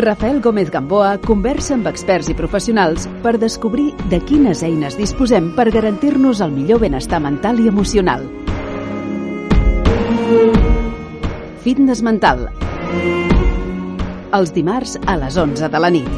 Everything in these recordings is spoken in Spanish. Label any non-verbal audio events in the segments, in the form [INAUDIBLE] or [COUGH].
Rafael Gómez Gamboa conversa amb experts i professionals per descobrir de quines eines disposem per garantir-nos el millor benestar mental i emocional. Fitness mental. Els dimarts a les 11 de la nit.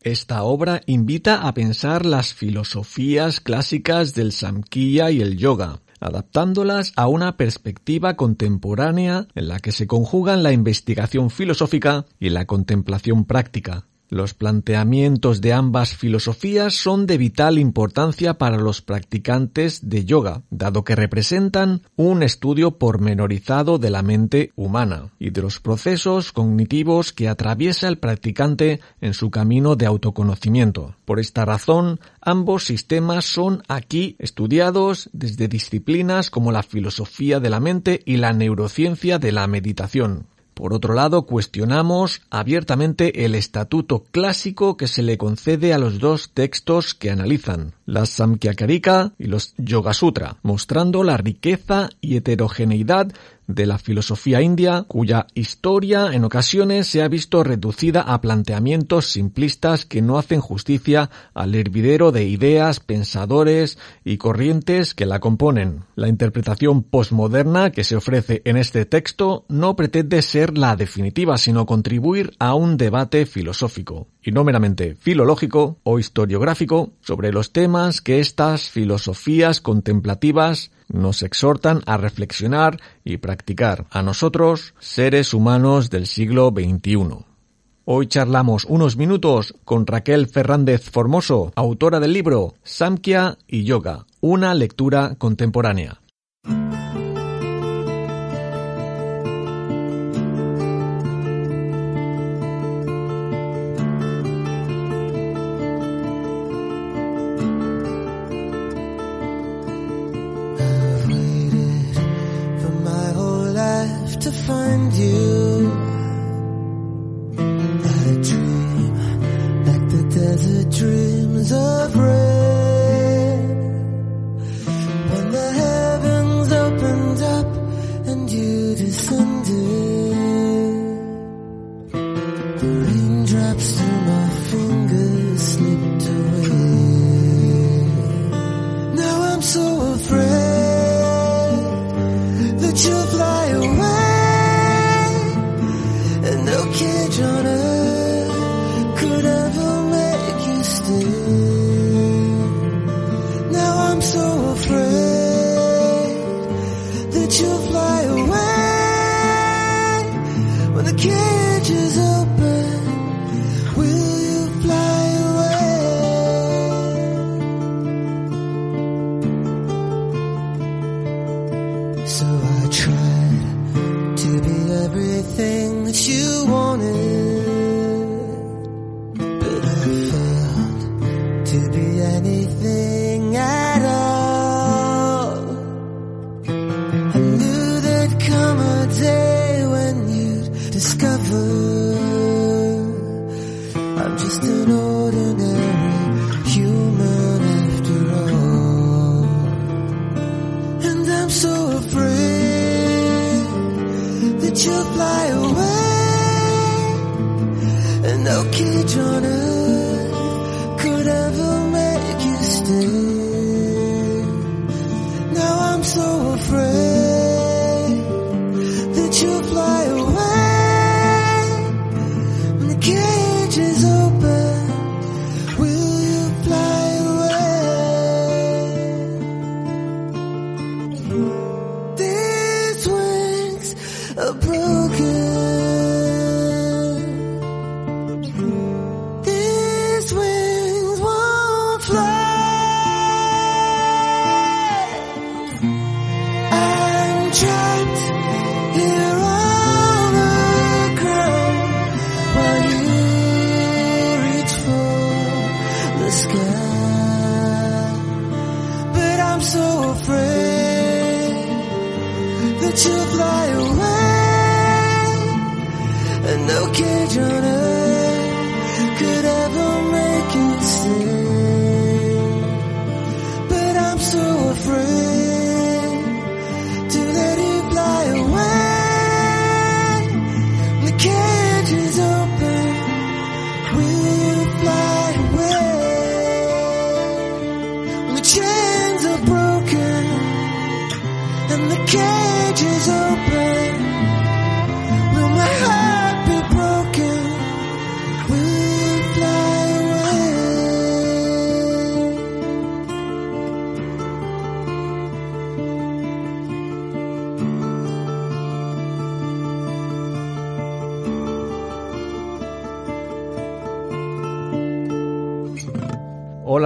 Esta obra invita a pensar las filosofías clásicas del Samkhya y el yoga, adaptándolas a una perspectiva contemporánea en la que se conjugan la investigación filosófica y la contemplación práctica. Los planteamientos de ambas filosofías son de vital importancia para los practicantes de yoga, dado que representan un estudio pormenorizado de la mente humana y de los procesos cognitivos que atraviesa el practicante en su camino de autoconocimiento. Por esta razón, ambos sistemas son aquí estudiados desde disciplinas como la filosofía de la mente y la neurociencia de la meditación. Por otro lado, cuestionamos abiertamente el estatuto clásico que se le concede a los dos textos que analizan, la Samkhyakarika y los Yoga Sutra, mostrando la riqueza y heterogeneidad de la filosofía india, cuya historia en ocasiones se ha visto reducida a planteamientos simplistas que no hacen justicia al hervidero de ideas, pensadores y corrientes que la componen. La interpretación postmoderna que se ofrece en este texto no pretende ser la definitiva, sino contribuir a un debate filosófico y no meramente filológico o historiográfico sobre los temas que estas filosofías contemplativas nos exhortan a reflexionar y practicar a nosotros, seres humanos del siglo XXI. Hoy charlamos unos minutos con Raquel Fernández Formoso, autora del libro Samkhya y Yoga, una lectura contemporánea. you. But I'm so afraid that you'll fly away. And no cage on earth.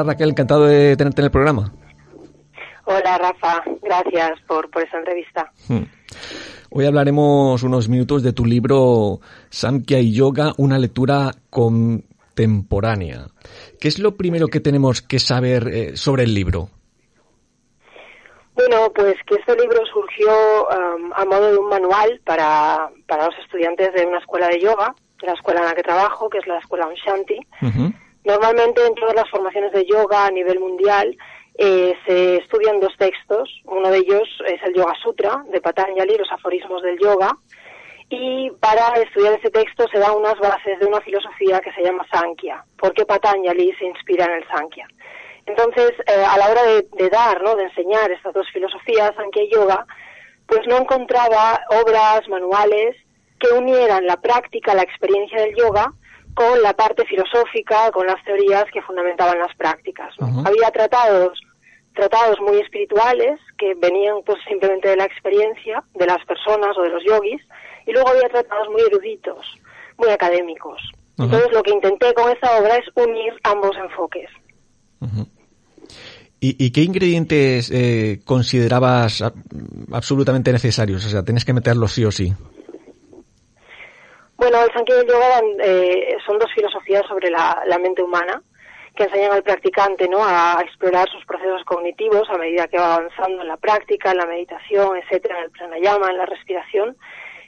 Hola Raquel, encantado de tenerte en el programa. Hola Rafa, gracias por, por esta entrevista. Hmm. Hoy hablaremos unos minutos de tu libro Samkhya y Yoga, una lectura contemporánea. ¿Qué es lo primero que tenemos que saber eh, sobre el libro? Bueno, pues que este libro surgió um, a modo de un manual para, para los estudiantes de una escuela de yoga, la escuela en la que trabajo, que es la escuela Unshanti. Normalmente en todas las formaciones de yoga a nivel mundial eh, se estudian dos textos. Uno de ellos es el Yoga Sutra de Patanjali, los aforismos del yoga. Y para estudiar ese texto se dan unas bases de una filosofía que se llama Sankhya, porque Patanjali se inspira en el Sankhya. Entonces, eh, a la hora de, dar, ¿no? de enseñar estas dos filosofías, Sankhya y Yoga, pues no encontraba obras, manuales que unieran la práctica, la experiencia del yoga con la parte filosófica, con las teorías que fundamentaban las prácticas. Había tratados, tratados muy espirituales que venían pues simplemente de la experiencia de las personas o de los yogis, y luego había tratados muy eruditos, muy académicos. Entonces lo que intenté con esta obra es unir ambos enfoques. ¿Y, qué ingredientes eh, considerabas absolutamente necesarios? O sea, tienes que meterlos sí o sí. Bueno, el Sankhya y el Yoga eh, son dos filosofías sobre la, mente humana que enseñan al practicante ¿no? a explorar sus procesos cognitivos a medida que va avanzando en la práctica, en la meditación, etcétera, en el pranayama, en la respiración.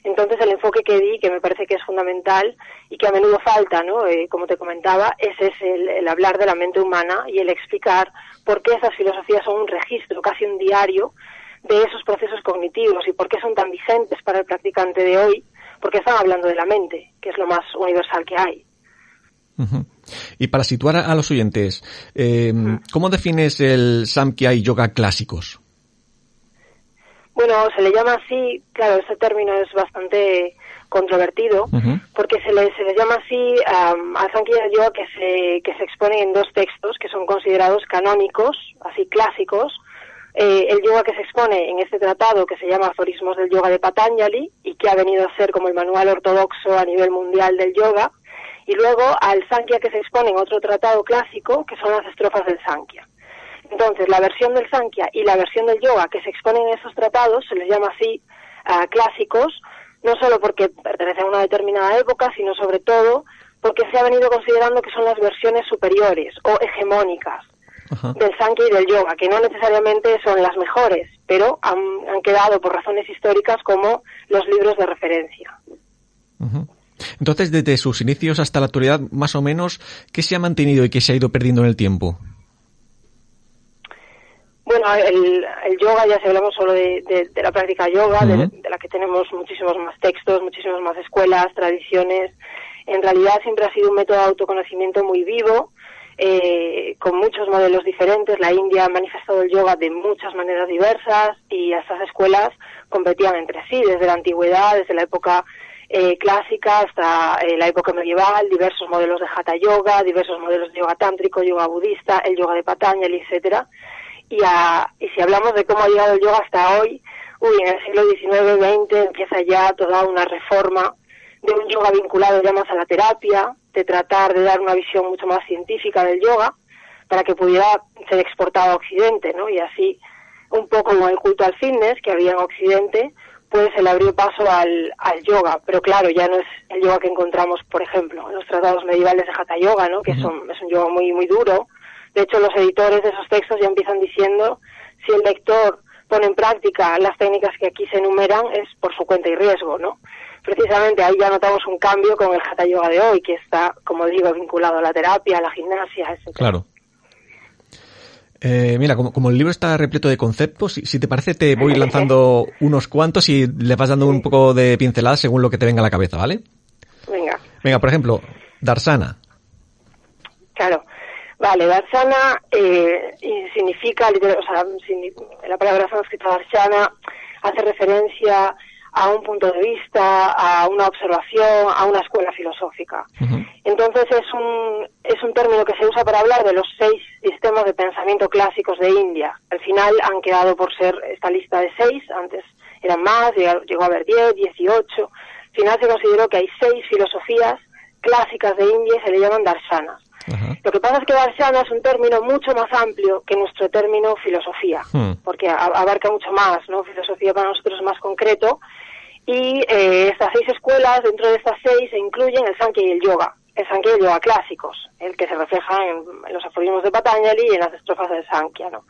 Entonces el enfoque que di, que me parece que es fundamental y que a menudo falta, ¿no? Eh, como te comentaba, ese es el, el, hablar de la mente humana y el explicar por qué esas filosofías son un registro, casi un diario, de esos procesos cognitivos y por qué son tan vigentes para el practicante de hoy porque están hablando de la mente, que es lo más universal que hay. Y para situar a los oyentes, eh, ¿cómo defines el Samkhya y Yoga clásicos? Bueno, se le llama así, claro, ese término es bastante controvertido, porque se le, se le llama así al Samkhya y Yoga que se, que se exponen en dos textos que son considerados canónicos, así clásicos, eh, el yoga que se expone en este tratado que se llama Aforismos del Yoga de Patanjali y que ha venido a ser como el manual ortodoxo a nivel mundial del yoga, y luego al Sankhya que se expone en otro tratado clásico que son las estrofas del Sankhya. Entonces, la versión del Sankhya y la versión del yoga que se exponen en esos tratados se les llama así uh, clásicos, no solo porque pertenecen a una determinada época, sino sobre todo porque se ha venido considerando que son las versiones superiores o hegemónicas del Sankhya y del yoga, que no necesariamente son las mejores, pero han, quedado por razones históricas como los libros de referencia. Entonces, desde sus inicios hasta la actualidad, más o menos, ¿qué se ha mantenido y qué se ha ido perdiendo en el tiempo? Bueno, el, yoga, ya si hablamos solo de, la práctica yoga, de, la que tenemos muchísimos más textos, muchísimas más escuelas, tradiciones, en realidad siempre ha sido un método de autoconocimiento muy vivo, eh, con muchos modelos diferentes. La India ha manifestado el yoga de muchas maneras diversas y estas escuelas competían entre sí desde la antigüedad, desde la época eh, clásica hasta eh, la época medieval, diversos modelos de hatha yoga, diversos modelos de yoga tántrico, yoga budista, el yoga de Patanjali, etcétera. Y, y si hablamos de cómo ha llegado el yoga hasta hoy, uy, en el siglo XIX-XX empieza ya toda una reforma de un yoga vinculado ya más a la terapia, de tratar de dar una visión mucho más científica del yoga para que pudiera ser exportado a Occidente, ¿no? Y así, un poco como el culto al fitness que había en Occidente, pues se le abrió paso al, al yoga. Pero claro, ya no es el yoga que encontramos, por ejemplo, en los tratados medievales de Hatha Yoga, ¿no? Que son, es un yoga muy, muy duro. De hecho, los editores de esos textos ya empiezan diciendo si el lector pone en práctica las técnicas que aquí se enumeran es por su cuenta y riesgo, ¿no? precisamente ahí ya notamos un cambio con el Hatha Yoga de hoy, que está, como digo, vinculado a la terapia, a la gimnasia, etc. Claro. Eh, mira, como, el libro está repleto de conceptos, si, te parece te voy [LAUGHS] lanzando unos cuantos y le vas dando un poco de pincelada según lo que te venga a la cabeza, ¿vale? Venga. Venga, por ejemplo, Darsana. Claro. Vale, Darsana eh, significa, o sea, la palabra sánscrita Darsana hace referencia a un punto de vista, a una observación, a una escuela filosófica. Entonces es un, es un término que se usa para hablar de los seis sistemas de pensamiento clásicos de India. Al final han quedado por ser esta lista de seis, antes eran más, llegó a haber diez, dieciocho. Al final se consideró que hay seis filosofías clásicas de India y se le llaman darsanas. Lo que pasa es que darshana es un término mucho más amplio que nuestro término filosofía, hmm. porque abarca mucho más, ¿no? Filosofía para nosotros es más concreto y eh, estas seis escuelas, dentro de estas seis, se incluyen el Sankhya y el Yoga. El Sankhya y el Yoga clásicos, el que se refleja en, los aforismos de Patanjali y en las estrofas del Sankhya, ¿no?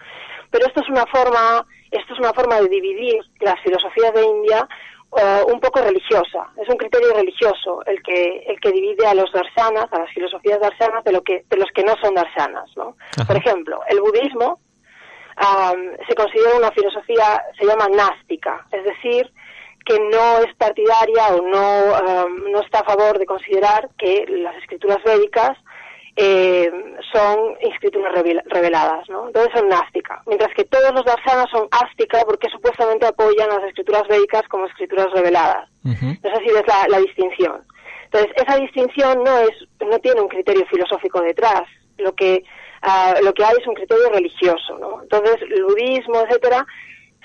Pero esto es una forma, esto es una forma de dividir las filosofías de India eh, un poco religiosa. Es un criterio religioso el que el que divide a los darsanas, a las filosofías darsanas, de lo que de los que no son darsanas, ¿no? Por ejemplo, el budismo se considera una filosofía, se llama nástica, es decir, que no es partidaria o no, um, no está a favor de considerar que las escrituras védicas eh, son escrituras reveladas, ¿no? Entonces son nástica, mientras que todos los darsanas son ástica porque supuestamente apoyan las escrituras védicas como escrituras reveladas. Esa sí es la, distinción. Entonces esa distinción no es, no tiene un criterio filosófico detrás. Lo que uh, lo que hay es un criterio religioso, ¿no? Entonces el budismo, etcétera,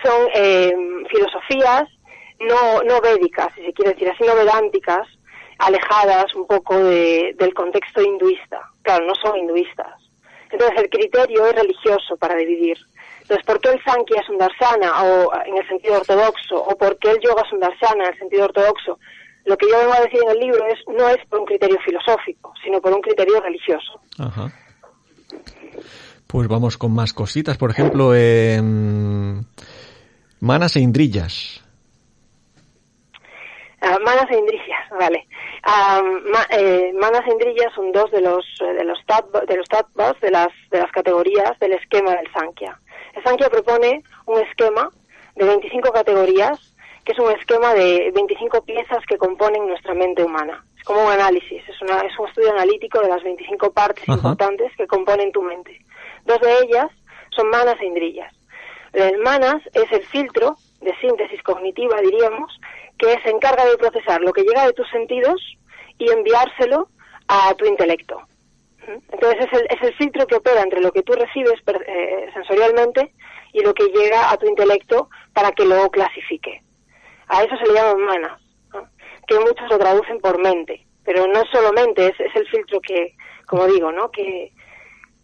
son eh, filosofías no, no védicas, si se quiere decir así, no vedánticas, alejadas un poco de, del contexto hinduista. Claro, no son hinduistas. Entonces el criterio es religioso para dividir. Entonces, ¿por qué el Sankhya es un darsana o en el sentido ortodoxo? ¿O por qué el yoga es un darsana en el sentido ortodoxo? Lo que yo vengo a decir en el libro es no es por un criterio filosófico, sino por un criterio religioso. Ajá. Pues vamos con más cositas. Por ejemplo, manas e indrillas. Ah, manas e indrillas, vale. Eh, manas e indrillas son dos de los eh, de los de los de las de las categorías del esquema del Sankhya. El Sankhya propone un esquema de 25 categorías, que es un esquema de 25 piezas que componen nuestra mente humana. Es como un análisis, es, una, es un estudio analítico de las 25 partes importantes que componen tu mente. Dos de ellas son manas e indrillas. El manas es el filtro de síntesis cognitiva, diríamos, que se encarga de procesar lo que llega de tus sentidos y enviárselo a tu intelecto. Entonces es el, es el filtro que opera entre lo que tú recibes eh, sensorialmente y lo que llega a tu intelecto para que lo clasifique. A eso se le llama manas, que muchos lo traducen por mente, pero no solo mente, es, es el filtro que, como digo, ¿no? que,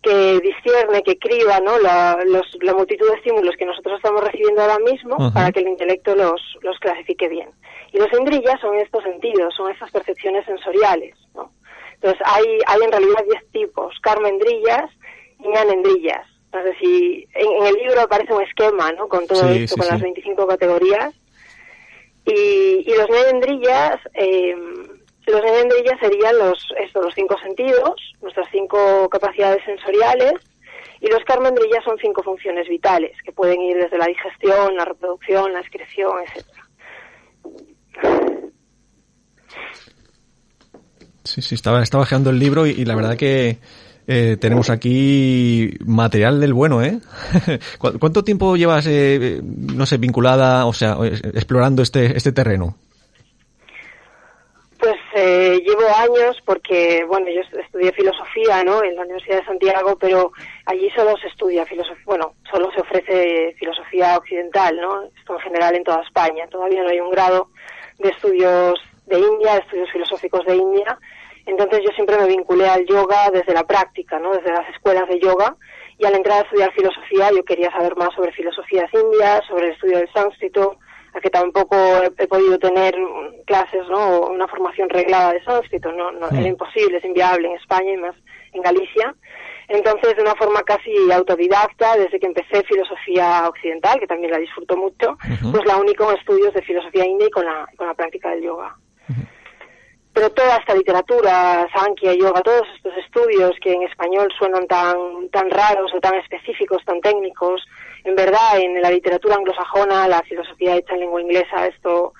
que discierne, que criba ¿no? la, la multitud de estímulos que nosotros estamos recibiendo ahora mismo para que el intelecto los, los clasifique bien. Y los endrillas son estos sentidos, son estas percepciones sensoriales. ¿no? Entonces hay, hay en realidad 10 tipos, carmendrillas y ñanendrillas. Entonces si en, el libro aparece un esquema ¿no? con todo esto, con las 25 categorías. Y, y los ñanendrillas... Eh, los ellas serían los, estos, los cinco sentidos, nuestras cinco capacidades sensoriales, y los carmendrillas son cinco funciones vitales, que pueden ir desde la digestión, la reproducción, la excreción, etcétera. Sí, sí, estaba, estaba el libro y, la verdad que eh, tenemos aquí material del bueno, ¿eh? [LAUGHS] ¿Cuánto tiempo llevas, eh, no sé, vinculada, o sea, explorando este, este terreno? Eh, llevo años porque, bueno, yo estudié filosofía, ¿no? En la Universidad de Santiago, pero allí solo se estudia filosofía, bueno, solo se ofrece filosofía occidental, ¿no? Esto en general en toda España. Todavía no hay un grado de estudios de India, de estudios filosóficos de India. Entonces yo siempre me vinculé al yoga desde la práctica, ¿no? Desde las escuelas de yoga. Y al entrar a estudiar filosofía yo quería saber más sobre filosofías indias, sobre el estudio del sánscrito, a que tampoco he, podido tener clases, ¿no? Una formación reglada de sánscrito, no, no era imposible, es inviable en España y más en Galicia. Entonces, de una forma casi autodidacta, desde que empecé filosofía occidental, que también la disfruto mucho, pues la única con estudios de filosofía india y con la, con la práctica del yoga. Pero toda esta literatura, Sankhya, yoga, todos estos estudios que en español suenan tan, tan raros o tan específicos, tan técnicos, en verdad en la literatura anglosajona, la filosofía hecha en lengua inglesa, esto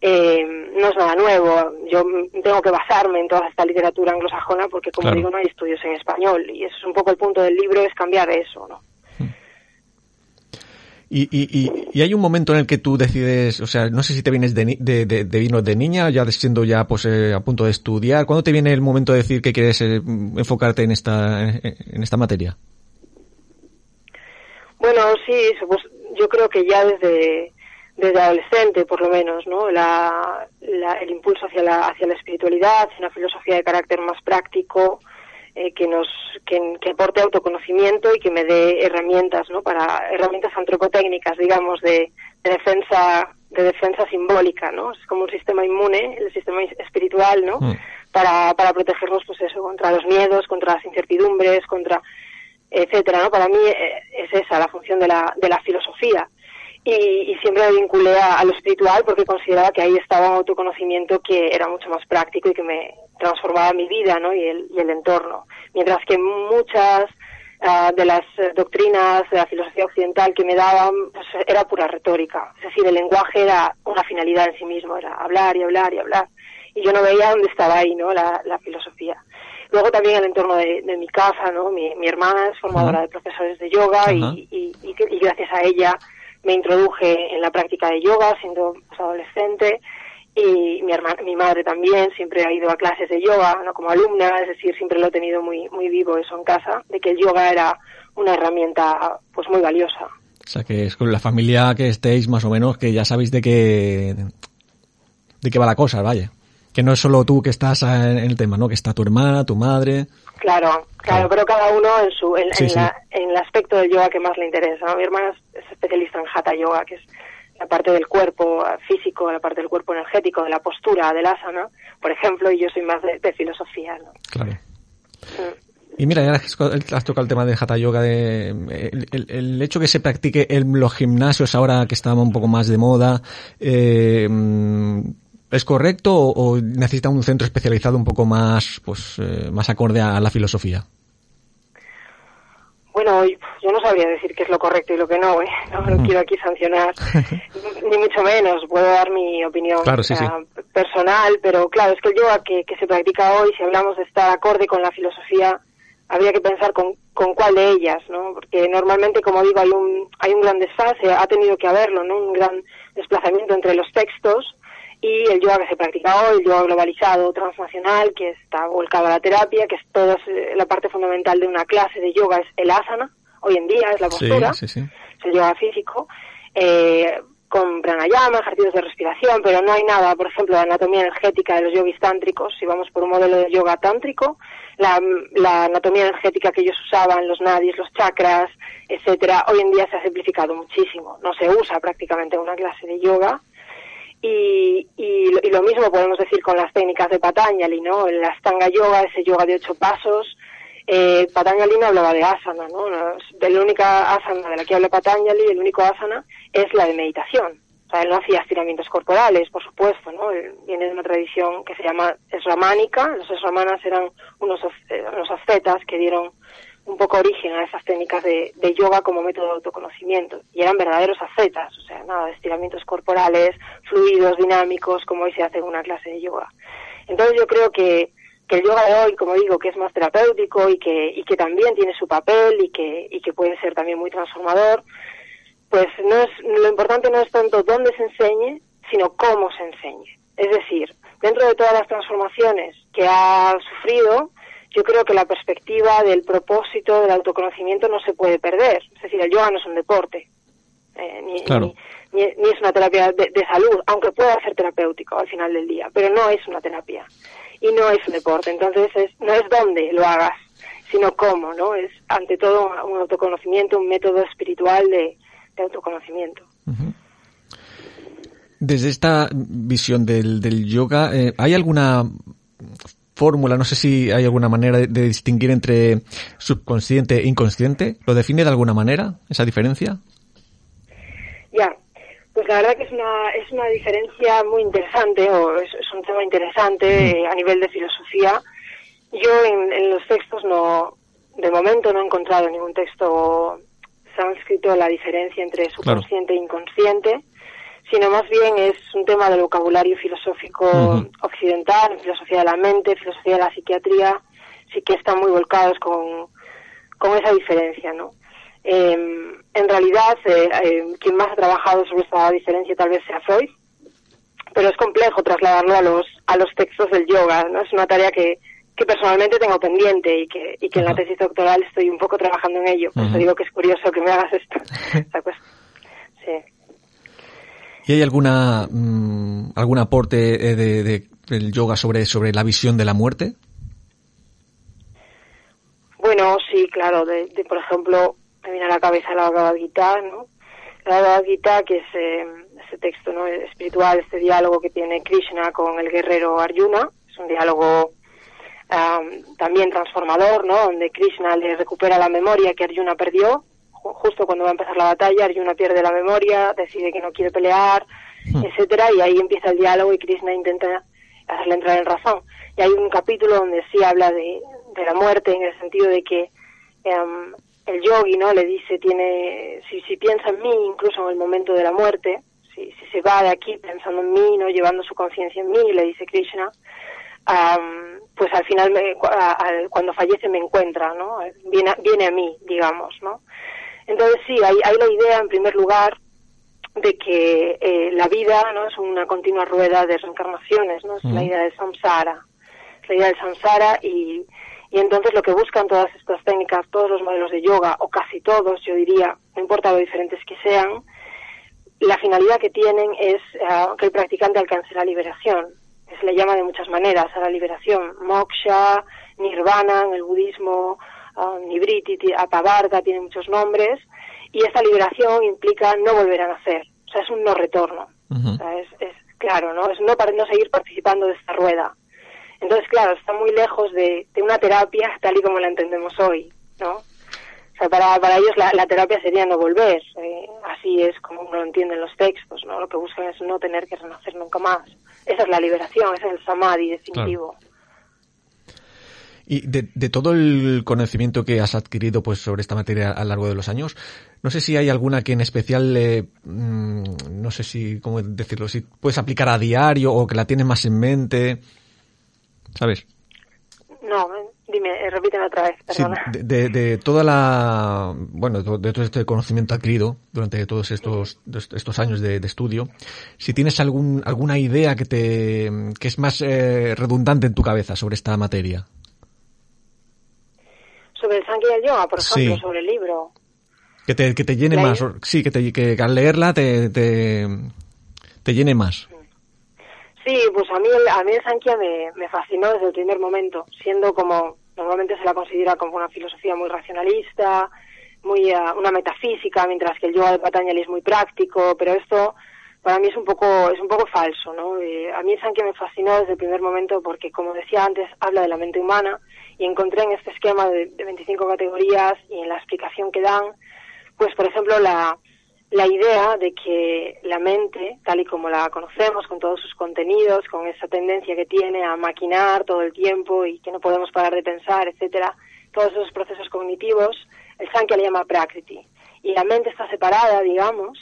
eh, no es nada nuevo. Yo tengo que basarme en toda esta literatura anglosajona porque, como digo, no hay estudios en español y eso es un poco el punto del libro, es cambiar eso, ¿no? Y, y, y, hay un momento en el que tú decides, o sea, no sé si te vienes de, de, de, de vino de niña, ya siendo ya pues eh, a punto de estudiar. ¿Cuándo te viene el momento de decir que quieres eh, enfocarte en esta, en esta materia? Bueno, sí, pues yo creo que ya desde, desde adolescente, por lo menos, ¿no? La, la, el impulso hacia la, hacia la espiritualidad, hacia una filosofía de carácter más práctico, eh, que nos que, que, aporte autoconocimiento y que me dé herramientas no para herramientas antropotécnicas digamos de, de, defensa de defensa simbólica no es como un sistema inmune el sistema espiritual no mm. para, para protegernos pues eso contra los miedos contra las incertidumbres contra etcétera no para mí eh, es esa la función de la de la filosofía y, y, siempre me vinculé a, lo espiritual porque consideraba que ahí estaba un autoconocimiento que era mucho más práctico y que me transformaba mi vida ¿no? y, el, y el entorno. Mientras que muchas uh, de las doctrinas de la filosofía occidental que me daban pues, era pura retórica. Es decir, el lenguaje era una finalidad en sí mismo, era hablar y hablar y hablar. Y yo no veía dónde estaba ahí ¿no? la filosofía. Luego también el entorno de, de mi casa, ¿no? Mi, mi hermana es formadora uh -huh. de profesores de yoga uh -huh. y, y, y, y gracias a ella me introduje en la práctica de yoga siendo pues, adolescente y mi hermana, mi madre también siempre ha ido a clases de yoga, no como alumna, es decir, siempre lo he tenido muy muy vivo eso en casa, de que el yoga era una herramienta pues muy valiosa. O sea, que es con la familia que estéis más o menos que ya sabéis de qué de qué va la cosa, vaya. Que no es solo tú que estás en el tema, ¿no? Que está tu hermana, tu madre. Claro, claro, pero cada uno en su en, sí, en, sí. La, en, el aspecto del yoga que más le interesa. Mi hermana es especialista en hatha yoga, que es la parte del cuerpo físico, la parte del cuerpo energético, de la postura, del asana, por ejemplo, y yo soy más de, de filosofía. ¿no? Claro. Mm. Y mira, ya has tocado el tema de Hatha Yoga, de, el, el, el, hecho que se practique en los gimnasios ahora que estamos un poco más de moda, eh, ¿es correcto o, o, necesita un centro especializado un poco más, pues, eh, más acorde a la filosofía? Bueno, yo no sabría decir qué es lo correcto y lo que no, ¿eh? no, no quiero aquí sancionar, [LAUGHS] ni mucho menos, puedo dar mi opinión claro, sí. personal, pero claro, es que el yoga que, que, se practica hoy, si hablamos de estar acorde con la filosofía, habría que pensar con, con cuál de ellas, ¿no? Porque normalmente, como digo, hay un, hay un gran desfase, ha tenido que haberlo, ¿no? Un gran desplazamiento entre los textos y el yoga que se practica hoy, el yoga globalizado, transnacional, que está volcado a la terapia, que es toda la parte fundamental de una clase de yoga, es el asana, hoy en día es la postura, sí, sí, sí. es el yoga físico, eh, con pranayama, ejercicios de respiración, pero no hay nada, por ejemplo, de anatomía energética de los yogis tántricos, si vamos por un modelo de yoga tántrico, la, la anatomía energética que ellos usaban, los nadis, los chakras, etcétera, hoy en día se ha simplificado muchísimo, no se usa prácticamente en una clase de yoga, y, y, y, lo mismo podemos decir con las técnicas de Patanjali, ¿no? El Astanga Yoga, ese yoga de ocho pasos, eh, Patanjali no hablaba de asana, ¿no? De la única asana de la que habla Patanjali, el único asana, es la de meditación. O sea, él no hacía estiramientos corporales, por supuesto, ¿no? Él viene de una tradición que se llama esramánica. Los esramanas eran unos, eh, unos ascetas que dieron un poco origen a esas técnicas de, yoga como método de autoconocimiento. Y eran verdaderos ascetas, o sea, nada estiramientos corporales, fluidos, dinámicos, como hoy se hace en una clase de yoga. Entonces yo creo que, que el yoga de hoy, como digo, que es más terapéutico y que, y que también tiene su papel y que, y que puede ser también muy transformador, pues no es, lo importante no es tanto dónde se enseñe, sino cómo se enseñe. Es decir, dentro de todas las transformaciones que ha sufrido, yo creo que la perspectiva del propósito del autoconocimiento no se puede perder. Es decir, el yoga no es un deporte, eh, ni, claro. ni, ni, ni, es una terapia de, de, salud, aunque pueda ser terapéutico al final del día, pero no es una terapia y no es un deporte. Entonces, es, no es dónde lo hagas, sino cómo, ¿no? Es ante todo un autoconocimiento, un método espiritual de, de autoconocimiento. Uh -huh. Desde esta visión del, del yoga, eh, ¿hay alguna fórmula, no sé si hay alguna manera de, de, distinguir entre subconsciente e inconsciente. ¿Lo define de alguna manera esa diferencia? Ya, pues la verdad que es una, es una diferencia muy interesante, o es, es un tema interesante mm. a nivel de filosofía. Yo en, en, los textos no, de momento no he encontrado ningún texto sánscrito la diferencia entre subconsciente claro. e inconsciente sino más bien es un tema del vocabulario filosófico uh -huh. occidental, filosofía de la mente, filosofía de la psiquiatría, sí que están muy volcados con, con esa diferencia, ¿no? Eh, en realidad eh, eh, quien más ha trabajado sobre esta diferencia tal vez sea Freud, pero es complejo trasladarlo a los, a los textos del yoga, ¿no? Es una tarea que, que personalmente tengo pendiente y que, y que en la tesis doctoral estoy un poco trabajando en ello. Por eso digo que es curioso que me hagas esto. [LAUGHS] sí. ¿Y hay alguna mm, algún aporte eh, de, de, del yoga sobre, sobre la visión de la muerte? Bueno, sí, claro. De, por ejemplo, me viene a la cabeza la Bhagavad Gita, ¿no? La Bhagavad Gita, que es eh, este texto ¿no? espiritual, este diálogo que tiene Krishna con el guerrero Arjuna, es un diálogo um, también transformador, ¿no? Donde Krishna le recupera la memoria que Arjuna perdió, justo cuando va a empezar la batalla, Arjuna pierde la memoria, decide que no quiere pelear, hmm. etcétera, y ahí empieza el diálogo y Krishna intenta hacerle entrar en razón. Y hay un capítulo donde sí habla de, de la muerte en el sentido de que um, el yogi, ¿no? Le dice, tiene, si, si piensa en mí, incluso en el momento de la muerte, si, si se va de aquí pensando en mí, ¿no? Llevando su conciencia en mí, le dice Krishna, um, pues al final, me, a, a, cuando fallece me encuentra, ¿no? Viene, viene a mí, digamos, ¿no? Entonces sí, hay, hay la idea, en primer lugar, de que eh, la vida no es una continua rueda de reencarnaciones, ¿no? Es la idea del samsara, es la idea del samsara y y entonces lo que buscan todas estas técnicas, todos los modelos de yoga, o casi todos, yo diría, no importa lo diferentes que sean, la finalidad que tienen es uh, que el practicante alcance la liberación. Se le llama de muchas maneras a la liberación. Moksha, Nirvana en el budismo, uh, Nibriti, Apavarga, tiene muchos nombres. Y esta liberación implica no volver a nacer. O sea, es un no retorno. Uh -huh. o sea, es, es, claro, ¿no? Es no, no seguir participando de esta rueda. Entonces, claro, está muy lejos de, de una terapia tal y como la entendemos hoy, ¿no? O sea, para, para ellos la, la terapia sería no volver. Eh, así es como uno lo entiende en los textos, ¿no? Lo que buscan es no tener que renacer nunca más. Esa es la liberación, ese es el samadhi definitivo. Claro. Y de, de, todo el conocimiento que has adquirido pues sobre esta materia a lo largo de los años, no sé si hay alguna que en especial, eh, no sé si, cómo decirlo, si puedes aplicar a diario o que la tienes más en mente. ¿sabes? No, dime, eh, repíteme otra vez, perdona. Sí, de, de, de, toda la, bueno, de todo este conocimiento adquirido durante todos estos, estos años de, de estudio, si tienes algún, alguna idea que te, que es más eh, redundante en tu cabeza sobre esta materia. Sobre el Sankhya y el yoga, por ejemplo, sí. sobre el libro. Que te, que te llene más, sí, que, te, que al leerla te, te, te llene más. Sí, pues a mí, a mí el Sankhya me, me fascinó desde el primer momento, siendo como normalmente se la considera como una filosofía muy racionalista, muy uh, una metafísica, mientras que el yoga de Patanjali es muy práctico, pero esto para mí es un poco es un poco falso, ¿no? Eh, a mí el Sankhya me fascinó desde el primer momento porque, como decía antes, habla de la mente humana y encontré en este esquema de, de 25 categorías y en la explicación que dan, pues por ejemplo la la idea de que la mente, tal y como la conocemos, con todos sus contenidos, con esa tendencia que tiene a maquinar todo el tiempo y que no podemos parar de pensar, etcétera, todos esos procesos cognitivos, el Sankhya le llama Prakriti. Y la mente está separada, digamos,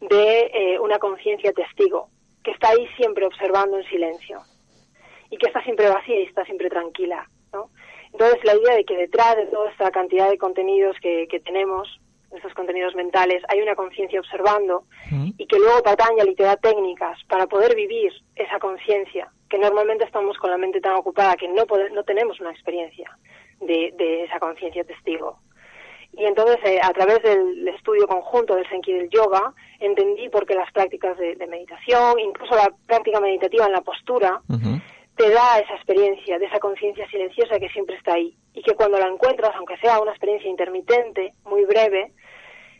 de eh, una conciencia testigo, que está ahí siempre observando en silencio y que está siempre vacía y está siempre tranquila, ¿no? Entonces la idea de que detrás de toda esta cantidad de contenidos que, que tenemos, esos contenidos mentales, hay una conciencia observando y que luego Patanjali te da técnicas para poder vivir esa conciencia, que normalmente estamos con la mente tan ocupada que no, podemos, no tenemos una experiencia de, de esa conciencia testigo. Y entonces, eh, a través del estudio conjunto del Senki del yoga, entendí por qué las prácticas de, de meditación, incluso la práctica meditativa en la postura, uh -huh. Te da esa experiencia de esa conciencia silenciosa que siempre está ahí. Y que cuando la encuentras, aunque sea una experiencia intermitente, muy breve,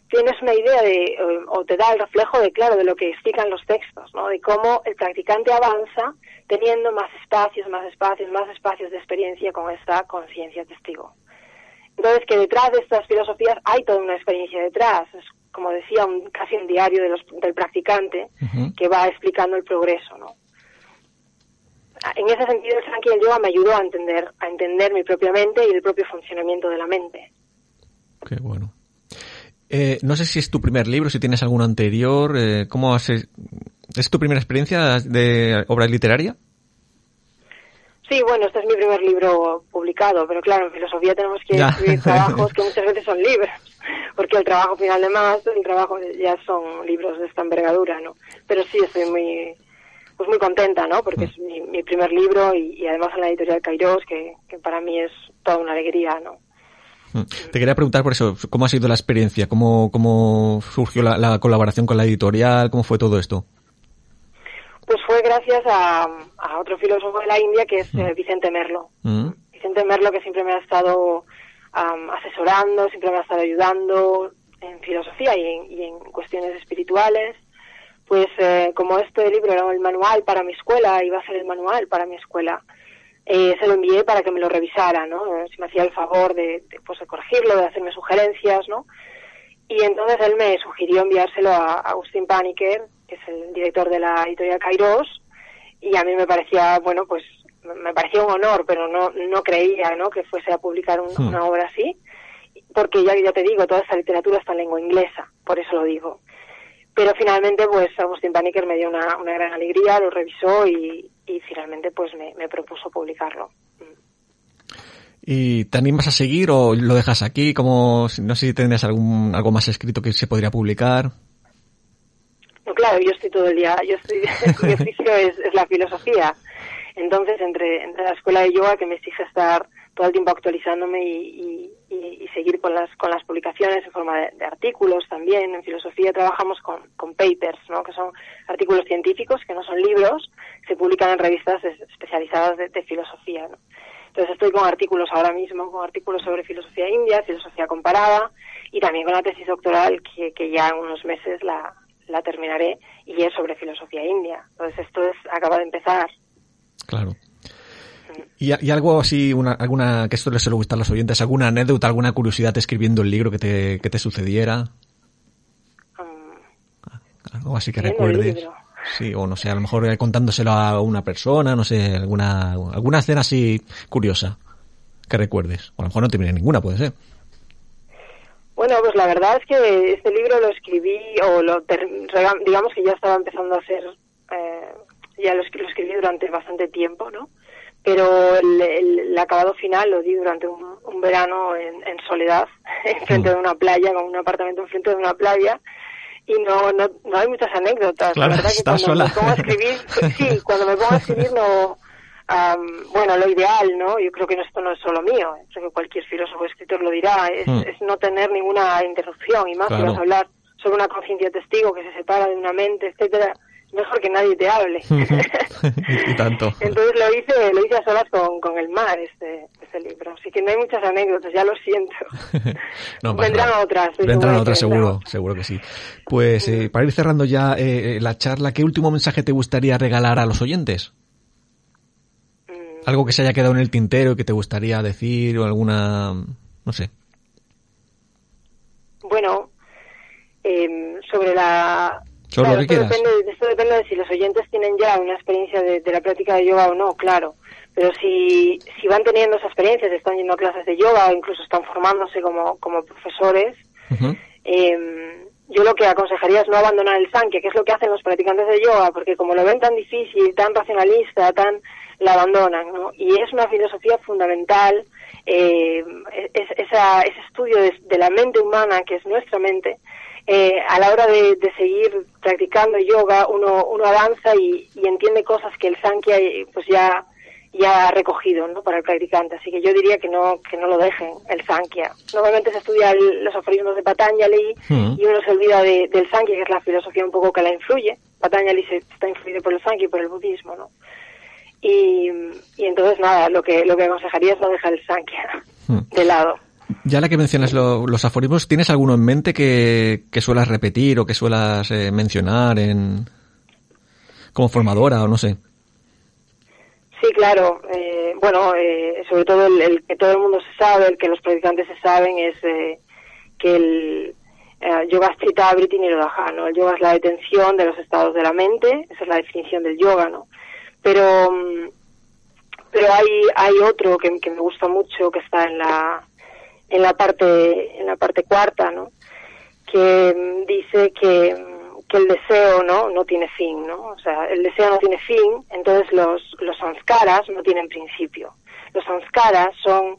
tienes una idea de, eh, o te da el reflejo de, claro, de lo que explican los textos, ¿no? De cómo el practicante avanza teniendo más espacios, más espacios, más espacios de experiencia con esta conciencia testigo. Entonces, que detrás de estas filosofías hay toda una experiencia detrás. Es, como decía, un, casi un diario de los, del practicante uh -huh. que va explicando el progreso, ¿no? En ese sentido, el Sankhya y el yoga me ayudó a entender, a entender mi propia mente y el propio funcionamiento de la mente. Qué bueno. Eh, no sé si es tu primer libro, si tienes alguno anterior. Eh, ¿Cómo has, es tu primera experiencia de obra literaria? Sí, bueno, este es mi primer libro publicado, pero claro, en filosofía tenemos que escribir [LAUGHS] trabajos que muchas veces son libros, porque el trabajo final de más, el trabajo ya son libros de esta envergadura, ¿no? Pero sí, estoy muy, pues muy contenta, ¿no? Porque es mi, primer libro y, además en la editorial Kairos, que, que para mí es toda una alegría, ¿no? Mm. Te quería preguntar por eso, ¿cómo ha sido la experiencia? ¿Cómo, cómo surgió la, colaboración con la editorial? ¿Cómo fue todo esto? Pues fue gracias a, otro filósofo de la India que es mm. eh, Vicente Merlo. Mm. Vicente Merlo que siempre me ha estado asesorando, siempre me ha estado ayudando en filosofía y en, cuestiones espirituales. Pues eh, como este libro era el manual para mi escuela, iba a ser el manual para mi escuela eh, se lo envié para que me lo revisara, ¿no? Si me hacía el favor de, pues, de corregirlo, de hacerme sugerencias, ¿no? Y entonces él me sugirió enviárselo a Agustín Paniker, que es el director de la editorial Kairos, y a mí me parecía, bueno, pues me parecía un honor, pero no, no creía, ¿no? Que fuese a publicar hmm. una obra así, porque ya, ya te digo, toda esta literatura está en lengua inglesa, por eso lo digo. Pero finalmente, pues Agustín Paniker me dio una, una gran alegría, lo revisó y, y finalmente pues me, propuso publicarlo. ¿Y te animas a seguir o lo dejas aquí? Como, no sé si tendrías algún, algo más escrito que se podría publicar. No, claro, yo estoy todo el día, yo estoy, [LAUGHS] mi oficio es, es, la filosofía. Entonces, entre, entre la escuela de yoga que me exige estar todo el tiempo actualizándome y, y, seguir con las, con las publicaciones en forma de, artículos también. En filosofía trabajamos con, con papers, ¿no? que son artículos científicos, que no son libros, se publican en revistas especializadas de, filosofía. ¿no? Entonces estoy con artículos ahora mismo, con artículos sobre filosofía india, filosofía comparada y también con la tesis doctoral que, que ya en unos meses la, la terminaré y es sobre filosofía india. Entonces esto es, acaba de empezar. Claro. ¿Y, algo así, una, alguna, que esto les suele gustar a los oyentes, alguna anécdota, alguna curiosidad escribiendo el libro que te, que te sucediera? Ah, algo así que recuerdes. Sí, o no sé, a lo mejor contándoselo a una persona, no sé, alguna, alguna escena así curiosa que recuerdes. O a lo mejor no te viene ninguna, puede ser. Bueno, pues la verdad es que este libro lo escribí, o lo digamos que ya estaba empezando a hacer, eh, ya lo, escribí durante bastante tiempo, ¿no? Pero el, acabado final lo di durante un, verano en, soledad, [LAUGHS] enfrente de una playa, con un apartamento enfrente de una playa, y no, no, no hay muchas anécdotas. la verdad que cuando me pongo a escribir, [LAUGHS] sí, cuando me pongo a escribir no, bueno, lo ideal, ¿no? Yo creo que esto no es solo mío, creo que cualquier filósofo escritor lo dirá, es, mm. es no tener ninguna interrupción, y más si vas a hablar sobre una conciencia testigo que se separa de una mente, etcétera, mejor que nadie te hable. [LAUGHS] y tanto. Entonces lo hice, lo hice a solas con, con el mar, este, este libro. Así que no hay muchas anécdotas, ya lo siento. [LAUGHS] vendrán otras. Vendrán otras, seguro, seguro que sí. Pues eh, para ir cerrando ya eh, la charla, ¿qué último mensaje te gustaría regalar a los oyentes? Mm. Algo que se haya quedado en el tintero que te gustaría decir o alguna, no sé. Bueno, eh, sobre la claro, esto, depende, esto depende de si los oyentes tienen ya una experiencia de, la práctica de yoga o no, claro. Pero si, si van teniendo esa experiencia, están yendo a clases de yoga o incluso están formándose como, como profesores, em, yo lo que aconsejaría es no abandonar el Sankhya, que es lo que hacen los practicantes de yoga, porque como lo ven tan difícil, tan racionalista, tan la abandonan, ¿no? Y es una filosofía fundamental, eh, es, esa, ese estudio de, la mente humana, que es nuestra mente, eh, a la hora de, seguir practicando yoga uno, uno avanza y, entiende cosas que el Sankhya eh, pues ya ya ha recogido ¿no? para el practicante. Así que yo diría que no que no lo dejen, el Sankhya. Normalmente se estudia los aforismos de Patanjali hmm. y uno se olvida del Sankhya, que es la filosofía un poco que la influye. Patanjali se, está influido por el Sankhya y por el budismo, ¿no? Y, y entonces, nada, lo que, lo que aconsejaría es no dejar el Sankhya hmm. de lado. Ya la que mencionas los aforismos, ¿tienes alguno en mente que, que suelas repetir o que suelas eh, mencionar en como formadora o no sé? Sí, claro. Eh, bueno, eh, sobre todo el, que todo el mundo se sabe, el que los predicantes se saben, es que el yoga es chitta vritti nirodha, ¿no? El yoga es la detención de los estados de la mente, esa es la definición del yoga, ¿no? Pero, mm, pero hay, hay otro que, que me gusta mucho, que está en la, en la parte en la parte cuarta no que mm, dice que, mm, que el deseo no no tiene fin no o sea el deseo no tiene fin entonces los los sanskaras no tienen principio. Los sanskaras son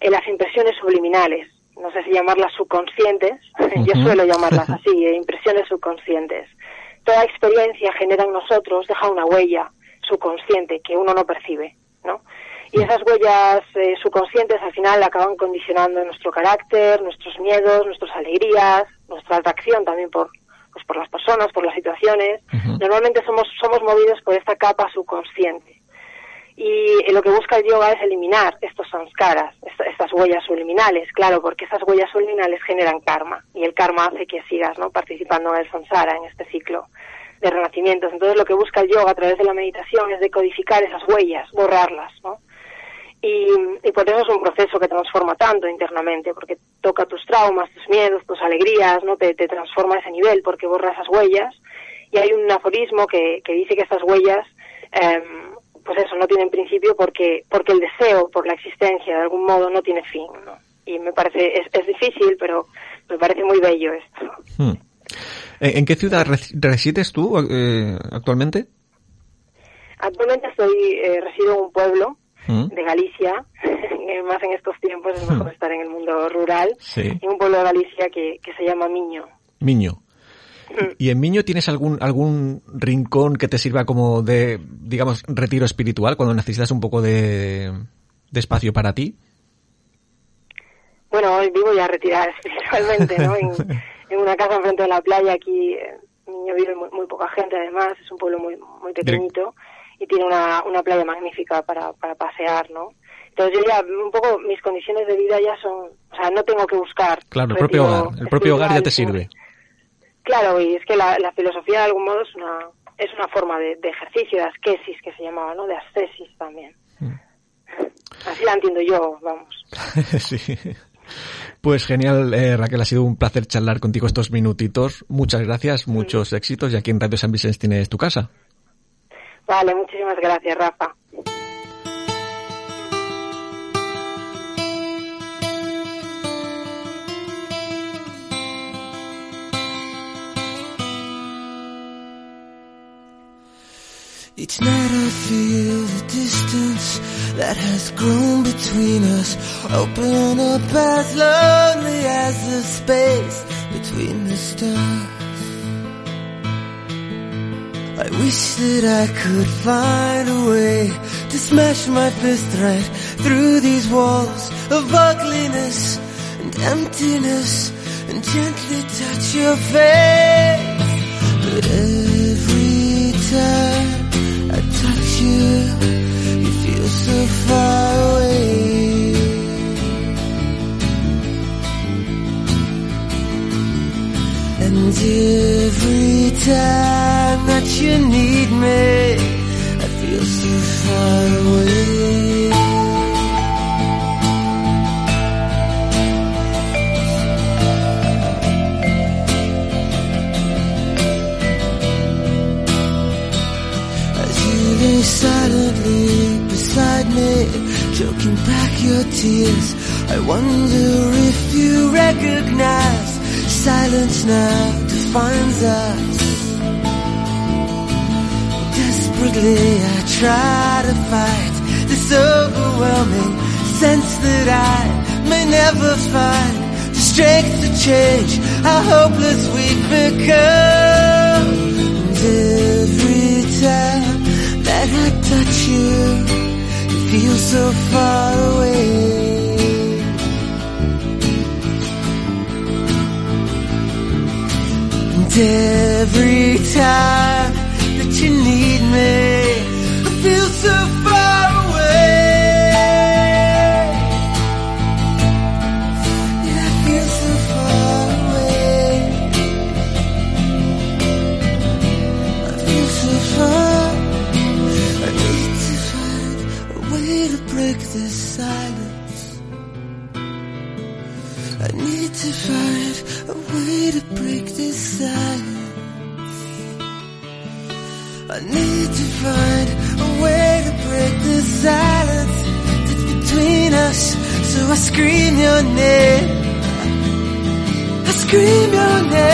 eh, las impresiones subliminales. No sé si llamarlas subconscientes [LAUGHS] yo suelo llamarlas [LAUGHS] así eh, impresiones subconscientes. Toda experiencia genera en nosotros deja una huella subconsciente que uno no percibe no y esas huellas eh, subconscientes al final acaban condicionando nuestro carácter, nuestros miedos, nuestras alegrías, nuestra atracción también por, pues por las personas, por las situaciones. Normalmente somos, somos movidos por esta capa subconsciente. Y lo que busca el yoga es eliminar estos sanskaras, estas huellas subliminales, claro, porque esas huellas subliminales generan karma y el karma hace que sigas ¿no? participando en el samsara, en este ciclo de renacimientos. Entonces lo que busca el yoga a través de la meditación es decodificar esas huellas, borrarlas, ¿no? Y, por eso es un proceso que transforma tanto internamente, porque toca tus traumas, tus miedos, tus alegrías, ¿no? Te, transforma a ese nivel porque borra esas huellas. Y hay un aforismo que, dice que estas huellas, em, pues eso, no tienen principio porque, porque el deseo por la existencia de algún modo no tiene fin, ¿no? Y me parece, es, es difícil, pero me parece muy bello esto. Hmm. ¿En qué ciudad resides tú eh, actualmente? Actualmente estoy, eh, resido en un pueblo Mm. de Galicia, [LAUGHS] más en estos tiempos es mejor mm. estar en el mundo rural, en un pueblo de Galicia que, se llama Miño. Miño. Mm. ¿Y en Miño tienes algún, algún rincón que te sirva como de, digamos, retiro espiritual cuando necesitas un poco de, espacio para ti? Bueno, hoy vivo ya retirada [LAUGHS] espiritualmente, ¿no? [LAUGHS] En, una casa enfrente de la playa, aquí en Miño vive muy, poca gente además, es un pueblo muy, muy pequeñito y tiene una, una playa magnífica para, para pasear, ¿no? Entonces yo ya, un poco, mis condiciones de vida ya son, o sea, no tengo que buscar. Claro, el propio hogar, el propio hogar ya te sirve. Claro, y es que la, la filosofía de algún modo es una, es una forma de, ejercicio, de ascesis que se llamaba, ¿no? De ascesis también. Mm. Así la entiendo yo, vamos. [LAUGHS] sí. Pues genial, eh, Raquel, ha sido un placer charlar contigo estos minutitos. Muchas gracias, muchos mm. éxitos y aquí en Radio San Vicente tienes tu casa. Vale, muchísimas gracias, Rafa. Each night I feel the distance that has grown between us Open up as lonely as the space between the stars I wish that I could find a way to smash my fist right through these walls of ugliness and emptiness and gently touch your face. But every time you need me, I feel so far away. As you lay silently beside me, choking back your tears, I wonder if you recognize silence now defines us. Desperately I try to fight this overwhelming sense that I may never find the strength to change how hopeless we've become. And every time that I touch you, you feel so far away. And every time me. Scream your name. I scream your name.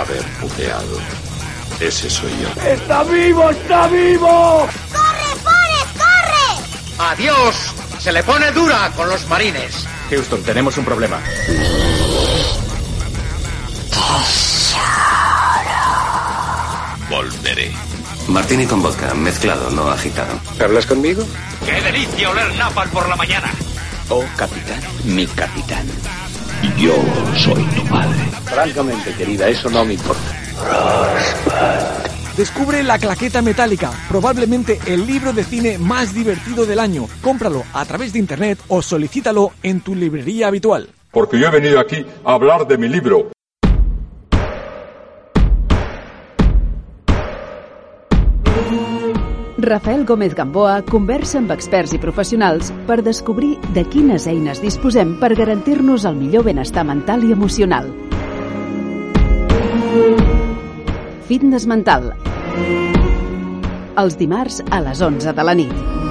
haber puteado. Ese soy yo. ¡Está vivo! ¡Está vivo! ¡Corre, Forrest, corre! ¡Adiós! Se le pone dura con los marines. Houston, tenemos un problema. Volveré. Martini con vodka, mezclado, no agitado. ¿Hablas conmigo? ¡Qué delicia oler napal por la mañana! Oh, capitán, mi capitán. Yo soy tu padre. Francamente, querida, eso no me importa. Descubre La Claqueta Metálica, probablemente el libro de cine más divertido del año. Cómpralo a través de internet o solicítalo en tu librería habitual. Porque yo he venido aquí a hablar de mi libro. Rafael Gómez Gamboa conversa amb experts i professionals per descobrir de quines eines disposem per garantir-nos el millor benestar mental i emocional. Fitness mental. Els dimarts a les 11 de la nit.